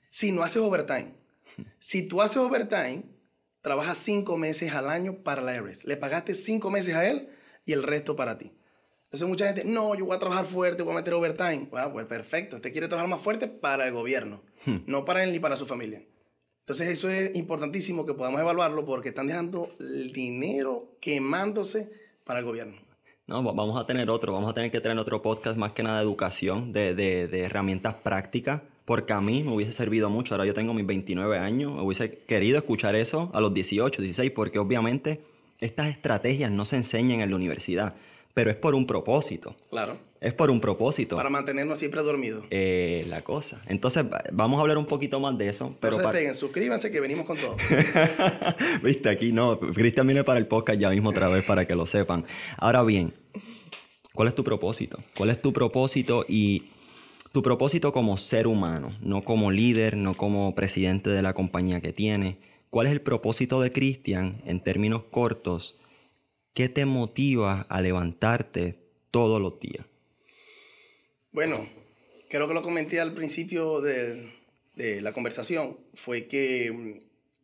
Si no haces overtime. Si tú haces overtime, trabajas cinco meses al año para la IRS. Le pagaste cinco meses a él y el resto para ti. Entonces mucha gente, no, yo voy a trabajar fuerte, voy a meter overtime. Bueno, pues perfecto. Usted quiere trabajar más fuerte para el gobierno, hmm. no para él ni para su familia. Entonces eso es importantísimo que podamos evaluarlo porque están dejando el dinero quemándose para el gobierno. No, vamos a tener otro, vamos a tener que tener otro podcast más que nada de educación, de, de, de, herramientas prácticas, porque a mí me hubiese servido mucho. Ahora yo tengo mis 29 años, me hubiese querido escuchar eso a los 18, 16, porque obviamente estas estrategias no se enseñan en la universidad pero es por un propósito. Claro. Es por un propósito. Para mantenernos siempre dormidos. Eh, la cosa. Entonces, vamos a hablar un poquito más de eso. Pero Entonces, peguen, suscríbanse que venimos con todo. Viste, aquí no. Cristian viene para el podcast ya mismo otra vez para que lo sepan. Ahora bien, ¿cuál es tu propósito? ¿Cuál es tu propósito y tu propósito como ser humano? No como líder, no como presidente de la compañía que tiene. ¿Cuál es el propósito de Cristian en términos cortos? ¿Qué te motiva a levantarte todos los días? Bueno, creo que lo comenté al principio de, la conversación, fue que mm,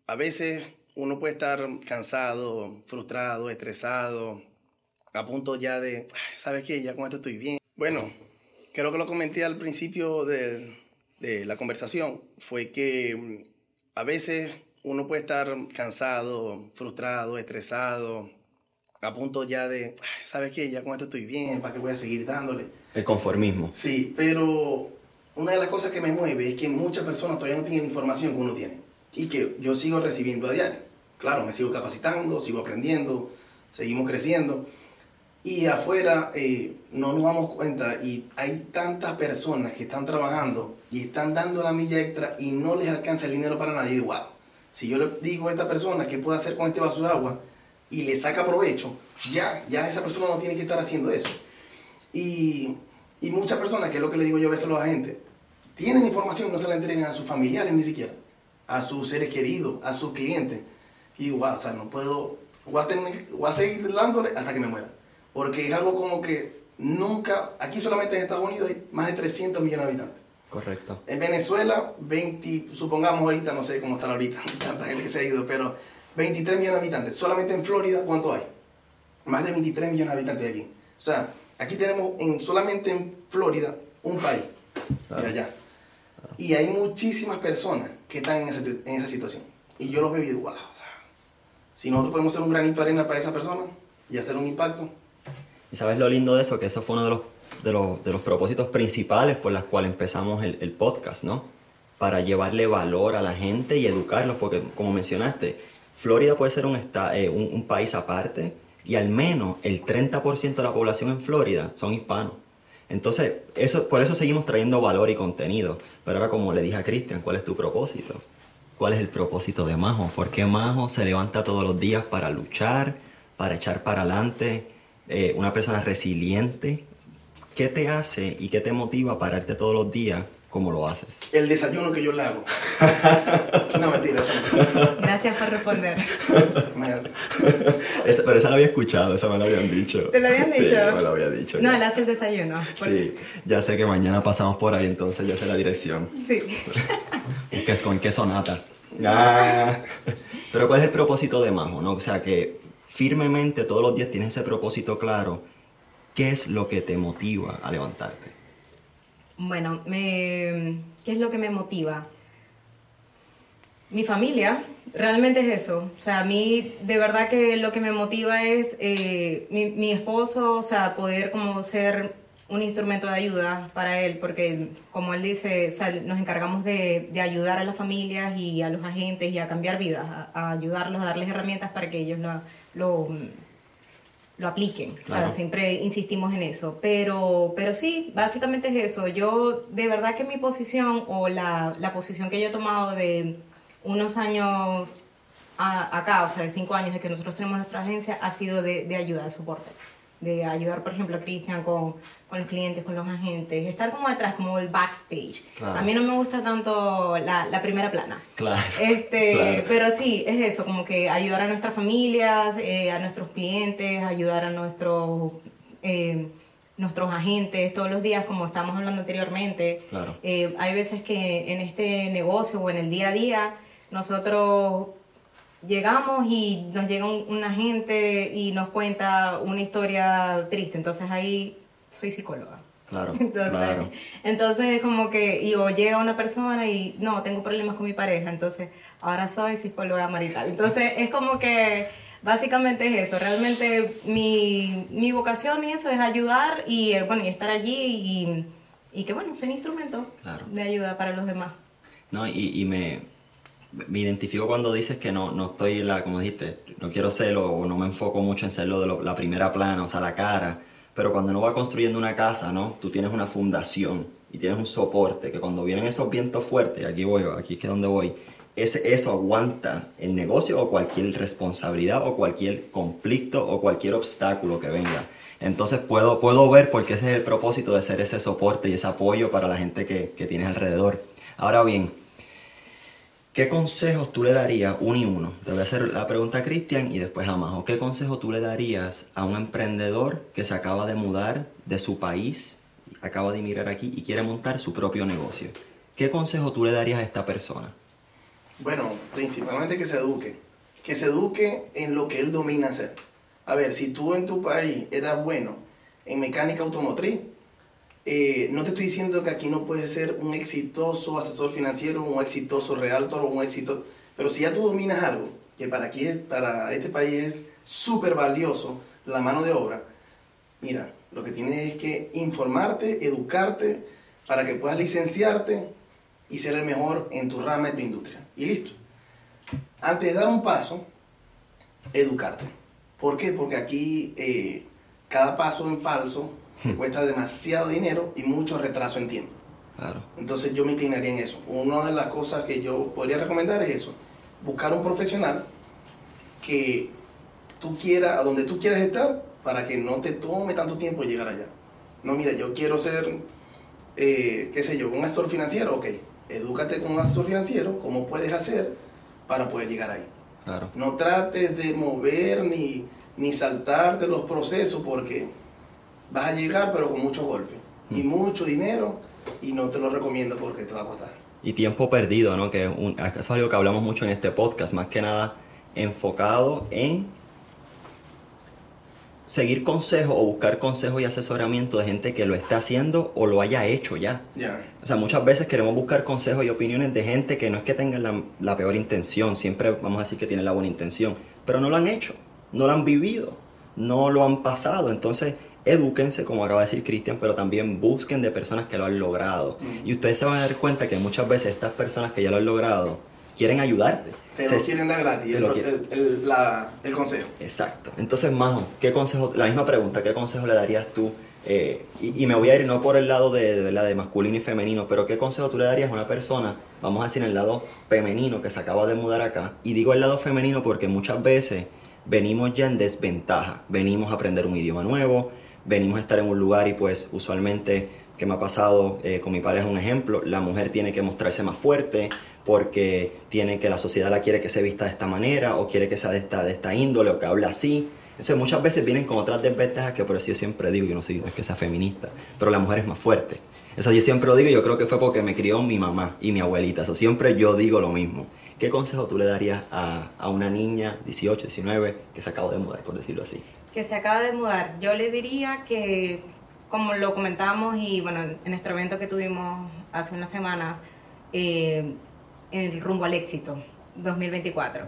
a veces uno puede estar cansado, frustrado, estresado, a punto ya de, ¿sabes qué? Ya con esto estoy bien. Bueno, creo que lo comenté al principio de, de la conversación, fue que mm, a veces uno puede estar cansado, frustrado, estresado, a punto ya de, ¿sabes qué? Ya con esto estoy bien, ¿para qué voy a seguir dándole? El conformismo. Sí, pero una de las cosas que me mueve es que muchas personas todavía no tienen información que uno tiene y que yo sigo recibiendo a diario. Claro, me sigo capacitando, sigo aprendiendo, seguimos creciendo. Y afuera eh, no nos damos cuenta y hay tantas personas que están trabajando y están dando la milla extra y no les alcanza el dinero para nadie. wow, si yo le digo a esta persona qué puede hacer con este vaso de agua, y le saca provecho, ya, ya esa persona no tiene que estar haciendo eso. Y, y muchas personas, que es lo que le digo yo a veces a los agentes, tienen información, no se la entregan a sus familiares ni siquiera, a sus seres queridos, a sus clientes. Y wow, o sea, no puedo, voy a, tener, voy a seguir dándole hasta que me muera. Porque es algo como que nunca, aquí solamente en Estados Unidos hay más de 300 millones de habitantes. Correcto. En Venezuela, 20, supongamos ahorita, no sé cómo están ahorita, tanta gente que se ha ido, pero 23 millones de habitantes. Solamente en Florida, ¿cuánto hay? Más de 23 millones de habitantes aquí. O sea, aquí tenemos en, solamente en Florida un país. De allá. Y hay muchísimas personas que están en esa, en esa situación. Y yo los veo y digo, wow, o sea, si nosotros podemos ser un granito de arena para esa persona y hacer un impacto. Y sabes lo lindo de eso, que eso fue uno de los, de los, de los propósitos principales por los cuales empezamos el, el podcast, ¿no? Para llevarle valor a la gente y educarlos, porque como mencionaste, Florida puede ser eh, un, un, país aparte y al menos el 30% de la población en Florida son hispanos. Entonces, eso, por eso seguimos trayendo valor y contenido. Pero ahora, como le dije a Cristian, ¿cuál es tu propósito? ¿Cuál es el propósito de Majo? ¿Por qué Majo se levanta todos los días para luchar, para echar para adelante? Eh, una persona resiliente. ¿Qué te hace y qué te motiva a pararte todos los días ¿Cómo lo haces? El desayuno que yo le hago. no, mentira. Gracias por responder. pero esa la había escuchado, esa me la habían dicho. ¿Te lo habían dicho? Sí, me lo había dicho. No, él hace el desayuno. Sí, ya sé que mañana pasamos por ahí, entonces ya sé la dirección. Sí. es ¿Con qué sonata? Ah. Pero ¿cuál es el propósito de Majo? No? O sea, que firmemente todos los días tienes ese propósito claro. ¿Qué es lo que te motiva a levantarte? Bueno, ¿qué es lo que me motiva? Mi familia, realmente es eso. O sea, a mí de verdad que lo que me motiva es eh, mi, mi esposo, o sea, poder como ser un instrumento de ayuda para él, porque como él dice, o sea, nos encargamos de, de ayudar a las familias y a los agentes y a cambiar vidas, a, a ayudarlos, a darles herramientas para que ellos lo, lo, lo apliquen. O sea, siempre insistimos en eso. Pero, pero sí, básicamente es eso. Yo, de verdad que mi posición o la, la posición que yo he tomado de unos años a- acá, o sea, de cinco años de que nosotros tenemos nuestra agencia, ha sido de, de ayuda, de soporte. De ayudar, por ejemplo, a Cristian con, con los clientes, con los agentes, estar como detrás, como el backstage. Claro. A mí no me gusta tanto la, la primera plana. Claro. Este, Claro. pero sí, es eso, como que ayudar a nuestras familias, eh, a nuestros clientes, ayudar a nuestros, eh, nuestros agentes todos los días, como estamos hablando anteriormente. Claro. Eh, hay veces que en este negocio o en el día a día, nosotros llegamos y nos llega un, un agente y nos cuenta una historia triste, entonces ahí soy psicóloga. Claro, Entonces, claro. entonces como que, y o llega una persona y no, tengo problemas con mi pareja, entonces ahora soy psicóloga marital. Entonces es como que básicamente es eso, realmente mi, mi vocación y eso es ayudar y eh, bueno, y estar allí y, y que bueno, ser instrumento Claro. de ayuda para los demás. No, y, y me, me identifico cuando dices que no, no estoy en la, como dijiste, no quiero serlo o no me enfoco mucho en ser lo de la primera plana, o sea, la cara, pero cuando uno va construyendo una casa, ¿no? Tú tienes una fundación y tienes un soporte que cuando vienen esos vientos fuertes, aquí voy, aquí es que donde voy, ese, eso aguanta el negocio o cualquier responsabilidad o cualquier conflicto o cualquier obstáculo que venga. Entonces puedo, puedo ver porque ese es el propósito de ser ese soporte y ese apoyo para la gente que, que tienes alrededor. Ahora bien, ¿Qué consejos tú le darías, uno y uno? Te voy a hacer la pregunta a Cristian y después a Majo. ¿Qué consejo tú le darías a un emprendedor que se acaba de mudar de su país, acaba de emigrar aquí y quiere montar su propio negocio? ¿Qué consejo tú le darías a esta persona? Bueno, principalmente que se eduque. Que se eduque en lo que él domina hacer. A ver, si tú en tu país eras bueno en mecánica automotriz, eh, no te estoy diciendo que aquí no puedes ser un exitoso asesor financiero, un exitoso realtor o un éxito, pero si ya tú dominas algo, que para aquí, para este país es súper valioso, la mano de obra, mira, lo que tienes es que informarte, educarte, para que puedas licenciarte y ser el mejor en tu rama, en tu industria. Y listo. Antes de dar un paso, educarte. ¿Por qué? Porque aquí eh, cada paso en falso te cuesta demasiado dinero y mucho retraso en tiempo. Claro. Entonces yo me inclinaría en eso. Una de las cosas que yo podría recomendar es eso. Buscar un profesional que tú quieras, a donde tú quieras estar, para que no te tome tanto tiempo llegar allá. No, mira, yo quiero ser, eh, qué sé yo, un asesor financiero, ok. Edúcate con un asesor financiero, cómo puedes hacer para poder llegar ahí. Claro. No trates de mover ni, ni saltarte los procesos porque vas a llegar pero con muchos golpes y mucho dinero y no te lo recomiendo porque te va a costar. Y tiempo perdido, ¿no? Que es un- eso es algo que hablamos mucho en este podcast, más que nada enfocado en seguir consejos o buscar consejos y asesoramiento de gente que lo esté haciendo o lo haya hecho ya. O sea, muchas veces queremos buscar consejos y opiniones de gente que no es que tengan la, la peor intención, siempre vamos a decir que tienen la buena intención, pero no lo han hecho, no lo han vivido, no lo han pasado. Entonces, edúquense, como acaba de decir Cristian, pero también busquen de personas que lo han logrado. Mm. Y ustedes se van a dar cuenta que muchas veces estas personas que ya lo han logrado quieren ayudarte. Te Se- lo quieren dar gratis el, lo quieren. el- el- la- el consejo. Exacto. Entonces, Majo, ¿qué consejo, la misma pregunta, ¿qué consejo le darías tú? Eh, y, y me voy a ir no por el lado de, de, de masculino y femenino, pero ¿qué consejo tú le darías a una persona, vamos a decir, en el lado femenino que se acaba de mudar acá? Y digo el lado femenino porque muchas veces venimos ya en desventaja. Venimos a aprender un idioma nuevo, venimos a estar en un lugar y pues usualmente, que me ha pasado eh, con mi pareja, un ejemplo, la mujer tiene que mostrarse más fuerte porque tiene que la sociedad la quiere que se vista de esta manera o quiere que sea de esta, de esta índole o que hable así. Entonces muchas veces vienen con otras desventajas que por eso yo siempre digo, yo no, no es que sea feminista, pero la mujer es más fuerte. Eso yo siempre lo digo yo creo que fue porque me crió mi mamá y mi abuelita. Eso siempre yo digo lo mismo. ¿Qué consejo tú le darías a, a una niña, 18, 19, que se acaba de mudar, por decirlo así? que se acaba de mudar, yo le diría que, como lo comentábamos y bueno, en nuestro evento que tuvimos hace unas semanas, eh, el rumbo al éxito. 2024.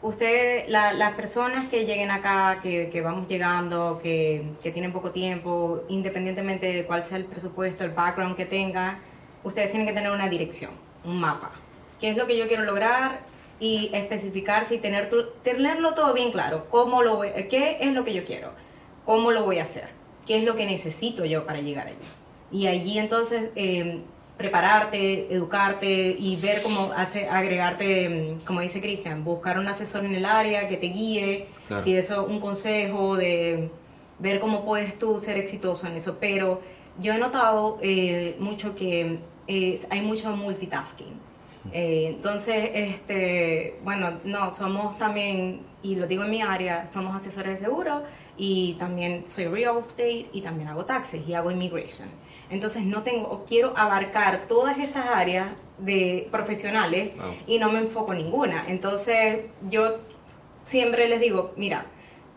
Usted, la- las personas que lleguen acá, que, que vamos llegando, que, que tienen poco tiempo, independientemente de cuál sea el presupuesto, el background que tengan, ustedes tienen que tener una dirección, un mapa. ¿Qué es lo que yo quiero lograr? Y especificarse y tener, tenerlo todo bien claro. ¿Cómo lo voy- ¿Qué es lo que yo quiero? ¿Cómo lo voy a hacer? ¿Qué es lo que necesito yo para llegar allí? Y allí entonces eh, prepararte, educarte y ver cómo hace, agregarte, mm, como dice Cristian, buscar un asesor en el área que te guíe, Claro. si eso un consejo de ver cómo puedes tú ser exitoso en eso. Pero yo he notado eh, mucho que eh, hay mucho multitasking. Eh, entonces, este, bueno, no, somos también, y lo digo en mi área, somos asesores de seguro y también soy real estate y también hago taxes y hago immigration. Entonces no tengo, o quiero abarcar todas estas áreas de profesionales y no me enfoco en ninguna. Entonces yo siempre les digo, mira,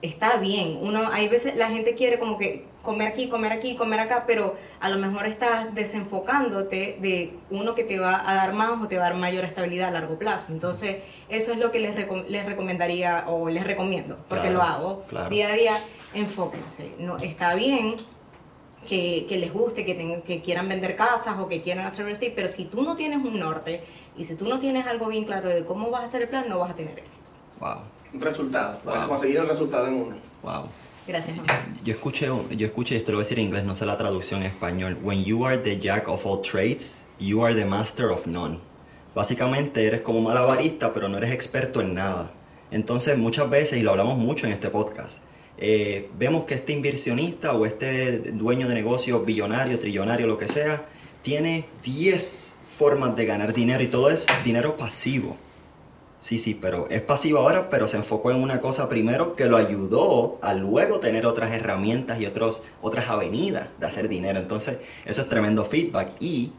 está bien, uno, hay veces la gente quiere como que comer aquí, comer aquí, comer acá, pero a lo mejor estás desenfocándote de uno que te va a dar más o te va a dar mayor estabilidad a largo plazo. Entonces, eso es lo que les, recom- les recomendaría o les recomiendo, porque Claro, lo hago claro. día a día. Enfóquense, no, está bien que, que les guste, que, tengan- que quieran vender casas o que quieran hacer real estate, pero si tú no tienes un norte y si tú no tienes algo bien claro de cómo vas a hacer el plan, no vas a tener éxito. Wow, Un resultado, para Wow. conseguir el resultado en uno. wow. Gracias. Yo escuché, yo escuché esto, lo voy a decir en inglés, no sé la traducción en español. When you are the jack of all trades, you are the master of none. Básicamente eres como malabarista, pero no eres experto en nada. Entonces muchas veces, y lo hablamos mucho en este podcast, eh, vemos que este inversionista o este dueño de negocio billonario, trillonario, lo que sea, tiene 10 formas de ganar dinero y todo es dinero pasivo. Sí, sí, pero es pasivo ahora, pero se enfocó en una cosa primero que lo ayudó a luego tener otras herramientas y otros, otras avenidas de hacer dinero. Entonces, eso es tremendo feedback y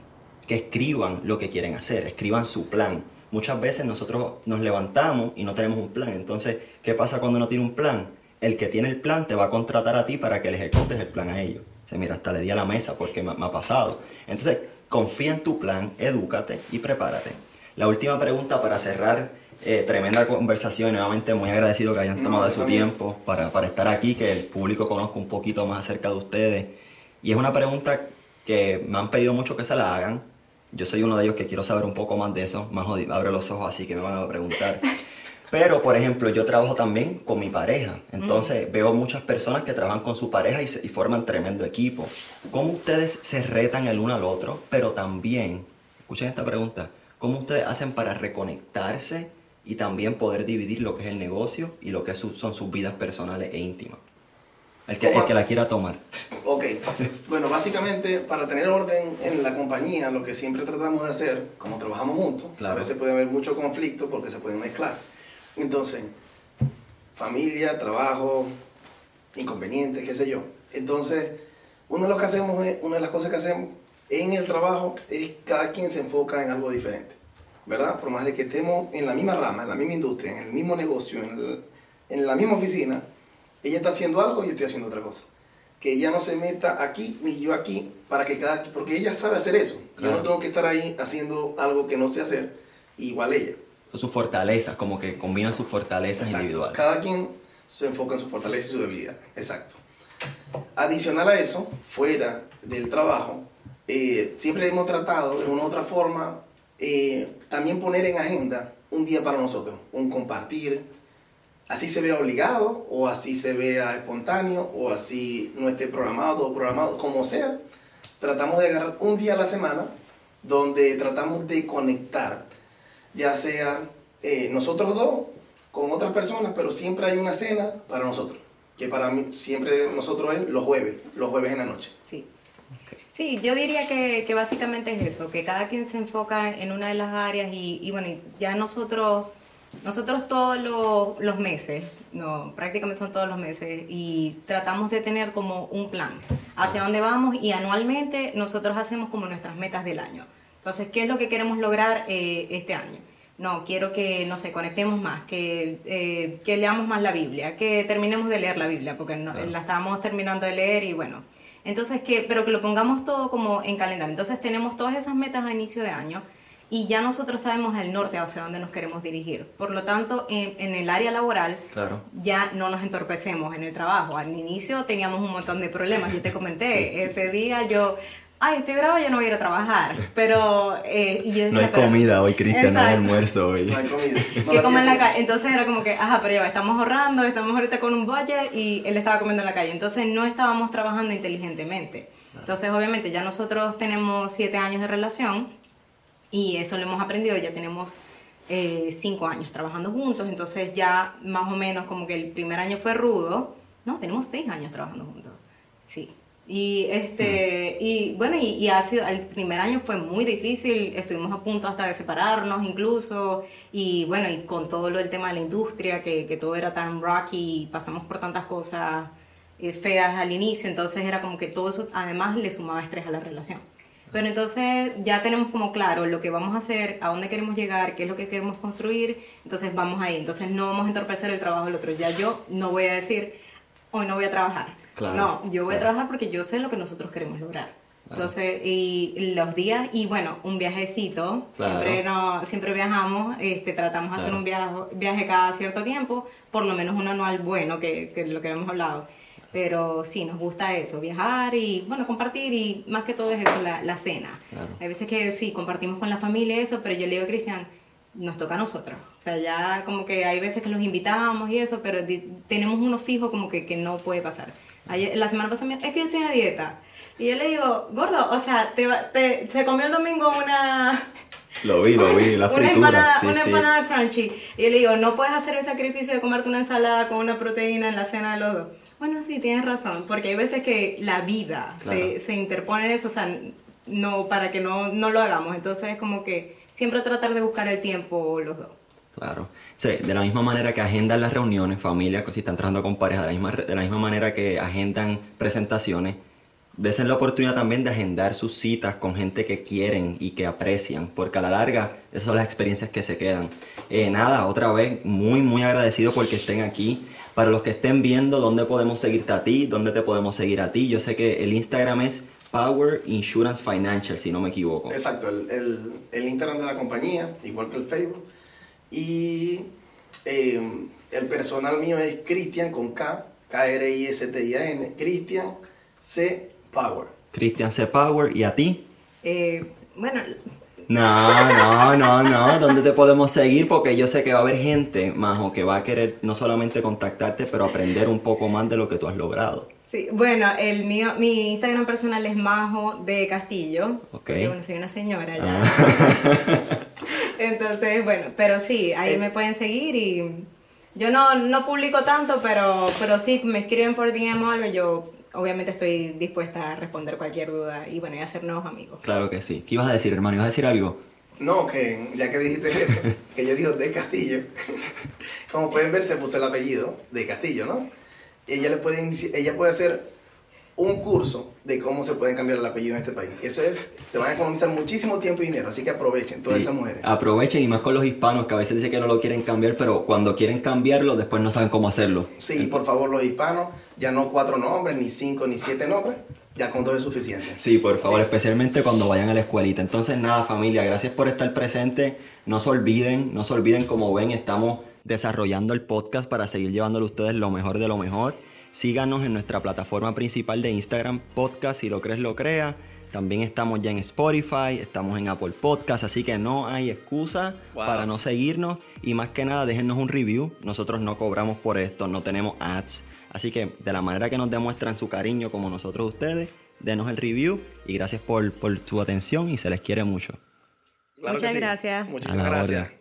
que escriban lo que quieren hacer, escriban su plan. Muchas veces nosotros nos levantamos y no tenemos un plan. Entonces, ¿qué pasa cuando no tiene un plan? El que tiene el plan te va a contratar a ti para que le ejecutes el plan a ellos. O sea, mira, hasta le di a la mesa porque me, me ha pasado. Entonces, confía en tu plan, edúcate y prepárate. La última pregunta para cerrar, eh, tremenda conversación, y nuevamente muy agradecido que hayan No, tomado de su también. tiempo para, para estar aquí, que el público conozca un poquito más acerca de ustedes. Y es una pregunta que me han pedido mucho que se la hagan. Yo soy uno de ellos que quiero saber un poco más de eso. Más abre los ojos así que me van a preguntar. Pero, por ejemplo, yo trabajo también con mi pareja. Entonces, veo muchas personas que trabajan con su pareja y, se- y forman tremendo equipo. ¿Cómo ustedes se retan el uno al otro? Pero también, escuchen esta pregunta, ¿cómo ustedes hacen para reconectarse y también poder dividir lo que es el negocio y lo que son sus vidas personales e íntimas? El que, el que la quiera tomar. Ok, bueno, básicamente para tener orden en la compañía, lo que siempre tratamos de hacer, como trabajamos juntos, Claro. a veces puede haber mucho conflicto porque se pueden mezclar. Entonces, familia, trabajo, inconvenientes, qué sé yo. Entonces, uno de, los que hacemos una de las cosas que hacemos en el trabajo es cada quien se enfoca en algo diferente, ¿verdad? Por más de que estemos en la misma rama, en la misma industria, en el mismo negocio, en, el- en la misma oficina, ella está haciendo algo y yo estoy haciendo otra cosa. Que ella no se meta aquí ni yo aquí, para que cada porque ella sabe hacer eso. Yo no tengo que estar ahí haciendo algo que no sé hacer, igual ella. Son sus fortalezas, como que combinan sus fortalezas Exacto. individuales. Cada quien se enfoca en su fortaleza y su debilidad. Exacto. Adicional a eso, fuera del trabajo, eh, siempre hemos tratado de una u otra forma eh, también poner en agenda un día para nosotros, un compartir, así se vea obligado o así se vea espontáneo o así no esté programado o programado, como sea. Tratamos de agarrar un día a la semana donde tratamos de conectar, ya sea eh, nosotros dos con otras personas, pero siempre hay una cena para nosotros, que para mí siempre nosotros es los jueves, los jueves en la noche. Sí. Sí, yo diría que, que básicamente es eso, que cada quien se enfoca en una de las áreas y, y bueno, ya nosotros, nosotros todos los, los meses, no, prácticamente son todos los meses, y tratamos de tener como un plan hacia dónde vamos y anualmente nosotros hacemos como nuestras metas del año. Entonces, ¿qué es lo que queremos lograr eh, este año? No, quiero que, no sé, conectemos más, que, eh, que leamos más la Biblia, que terminemos de leer la Biblia, porque no- Claro. la estábamos terminando de leer y bueno. Entonces, que, pero que lo pongamos todo como en calendario. Entonces, tenemos todas esas metas a inicio de año y ya nosotros sabemos el norte hacia dónde nos queremos dirigir. Por lo tanto, en, en el área laboral Claro. ya no nos entorpecemos en el trabajo. Al inicio teníamos un montón de problemas, yo te comenté, Sí, sí, ese día yo, ay, estoy brava, yo no voy a ir a trabajar, pero... eh, y yo No decía, hay pero- comida hoy, Cristian, no hay almuerzo hoy. No hay comida. No que la come en la calle. Entonces era como que, ajá, pero ya estamos ahorrando, estamos ahorita con un budget y él estaba comiendo en la calle. Entonces no estábamos trabajando inteligentemente. Entonces obviamente ya nosotros tenemos siete años de relación y eso lo hemos aprendido, ya tenemos eh, cinco años trabajando juntos, entonces ya más o menos como que el primer año fue rudo, no, tenemos seis años trabajando juntos, sí. Y, este, y bueno, y, y ha sido, el primer año fue muy difícil, estuvimos a punto hasta de separarnos incluso, y bueno, y con todo lo del tema de la industria, que, que todo era tan rocky, y pasamos por tantas cosas eh, feas al inicio, entonces era como que todo eso además le sumaba estrés a la relación. Pero entonces ya tenemos como claro lo que vamos a hacer, a dónde queremos llegar, qué es lo que queremos construir, entonces vamos ahí. Entonces no vamos a entorpecer el trabajo del otro. Ya yo no voy a decir, hoy no voy a trabajar. Claro, no, yo voy a trabajar porque yo sé lo que nosotros queremos lograr. Entonces, y los días, y bueno, un viajecito, siempre, no, siempre viajamos, este, tratamos de hacer un viaje, viaje cada cierto tiempo, por lo menos un anual bueno, que, que es lo que hemos hablado. Pero sí, nos gusta eso, viajar y, bueno, compartir y más que todo es eso, la, la cena. Hay veces que sí, compartimos con la familia eso, pero yo le digo a Cristian, nos toca a nosotros. O sea, ya como que hay veces que los invitamos y eso, pero tenemos uno fijo como que, que no puede pasar. Ayer, la semana pasada, me dijo, es que yo estoy a dieta. Y yo le digo, gordo, o sea, te, te- se comió el domingo una, Lo vi, lo vi, la una fritura. empanada, sí, una sí. empanada crunchy. Y yo le digo, no puedes hacer el sacrificio de comerte una ensalada con una proteína en la cena de los dos. Bueno, sí, tienes razón, porque hay veces que la vida Claro. se, se interpone en eso, o sea, no, para que no, no lo hagamos. Entonces, como que siempre tratar de buscar el tiempo los dos. Claro. Sí, de la misma manera que agendan las reuniones, familias, si están trabajando con pareja, de la misma, de la misma manera que agendan presentaciones, desen la oportunidad también de agendar sus citas con gente que quieren y que aprecian, porque a la larga esas son las experiencias que se quedan. Eh, nada, otra vez, muy, muy agradecido porque estén aquí. Para los que estén viendo dónde podemos seguirte a ti, dónde te podemos seguir a ti, yo sé que el Instagram es Power Insurance Financial, si no me equivoco. Exacto, el, el Instagram de la compañía, igual que el Facebook. Y eh, el personal mío es Cristian con K, K-R-I-S-T-I-A-N, Cristian C. Power. Christian C. Power, ¿y a ti? Eh, bueno, No, no, no, no. ¿Dónde te podemos seguir? Porque yo sé que va a haber gente, Majo, que va a querer no solamente contactarte, pero aprender un poco más de lo que tú has logrado. sí, bueno, el mío, mi Instagram personal es Majo de Castillo. Ok. bueno, soy una señora ya. Ah. Entonces, bueno, pero sí, ahí Eh. me pueden seguir y yo no, no publico tanto, pero, pero sí, me escriben por DM o algo, yo obviamente estoy dispuesta a responder cualquier duda y bueno, y hacer nuevos amigos. Claro que sí. ¿Qué ibas a decir, hermano? ¿Ibas a decir algo? No, que ya que dijiste eso, que yo digo de Castillo, como pueden ver se puso el apellido de Castillo, ¿no? Ella, le puede, ella puede hacer un curso de cómo se pueden cambiar el apellido en este país. Eso es, se van a economizar muchísimo tiempo y dinero, así que aprovechen todas Sí. esas mujeres. Aprovechen y más con los hispanos que a veces dicen que no lo quieren cambiar, pero cuando quieren cambiarlo, después no saben cómo hacerlo. Sí, por favor, los hispanos, ya no cuatro nombres, ni cinco, ni siete nombres, ya con dos es suficiente. Sí, por favor, especialmente cuando vayan a la escuelita. Entonces, nada, familia, gracias por estar presente. No se olviden, no se olviden, como ven, estamos desarrollando el podcast para seguir llevándole a ustedes lo mejor de lo mejor. Síganos en nuestra plataforma principal de Instagram, podcast, si lo crees, lo crea. También estamos ya en Spotify, estamos en Apple Podcast, así que no hay excusa Wow. para no seguirnos. Y más que nada, déjennos un review. Nosotros no cobramos por esto, no tenemos ads. Así que de la manera que nos demuestran su cariño como nosotros ustedes, denos el review y gracias por, por su atención y se les quiere mucho. Claro Muchas sí. gracias. Muchísimas gracias.